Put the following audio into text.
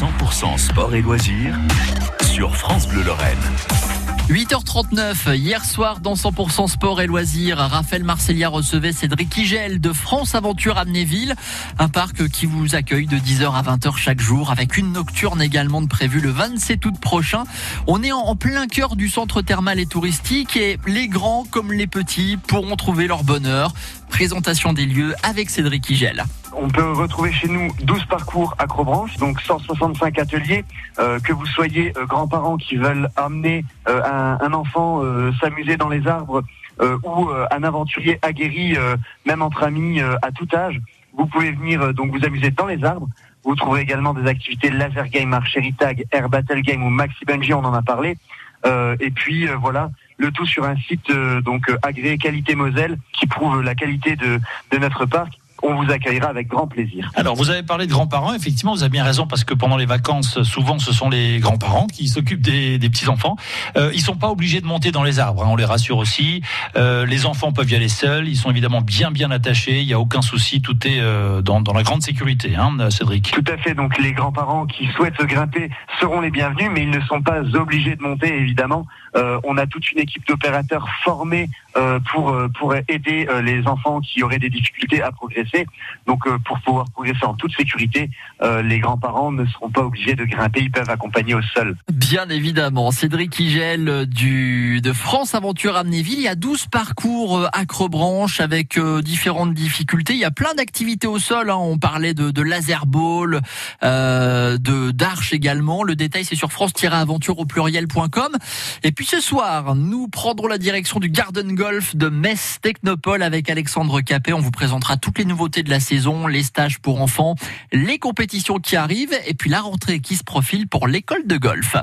100% sport et loisirs sur France Bleu Lorraine. 8h39, hier soir dans 100% sport et loisirs, Raphaël Marcellia recevait Cédric Igel de France Aventure Amnéville, un parc qui vous accueille de 10h à 20h chaque jour avec une nocturne également de prévue le 27 août prochain. On est en plein cœur du centre thermal et touristique et les grands comme les petits pourront trouver leur bonheur. Présentation des lieux avec Cédric Igel. On peut retrouver chez nous 12 parcours acrobranche, donc 165 ateliers. Euh, que vous soyez euh, grands-parents qui veulent amener euh, un, enfant s'amuser dans les arbres ou un aventurier aguerri, même entre amis à tout âge, vous pouvez venir donc vous amuser dans les arbres. Vous trouverez également des activités laser game, archery tag, air battle game ou maxi bungee, on en a parlé. et puis voilà, le tout sur un site donc agréé qualité Moselle qui prouve la qualité de notre parc on vous accueillera avec grand plaisir. Alors, vous avez parlé de grands-parents. Effectivement, vous avez bien raison parce que pendant les vacances, souvent, ce sont les grands-parents qui s'occupent des, des petits-enfants. Euh, ils sont pas obligés de monter dans les arbres. Hein, on les rassure aussi. Euh, les enfants peuvent y aller seuls. Ils sont évidemment bien, bien attachés. Il n'y a aucun souci. Tout est euh, dans, dans, la grande sécurité, hein, Cédric. Tout à fait. Donc, les grands-parents qui souhaitent se grimper seront les bienvenus, mais ils ne sont pas obligés de monter, évidemment. Euh, on a toute une équipe d'opérateurs formés euh, pour euh, pour aider les enfants qui auraient des difficultés à progresser. Donc pour pouvoir progresser en toute sécurité, les grands-parents ne seront pas obligés de grimper, ils peuvent accompagner au sol. Bien évidemment, Cédric Igel du de France Aventure Amnéville, il y a 12 parcours acrobranche avec différentes difficultés, il y a plein d'activités au sol, hein. on parlait de, laser ball, de d'arche également, le détail c'est sur france-aventure au pluriel.com et puis ce soir, nous prendrons la direction du Garden Golf de Metz Technopole avec Alexandre Capet. On vous présentera toutes les de la saison, les stages pour enfants, les compétitions qui arrivent et puis la rentrée qui se profile pour l'école de golf.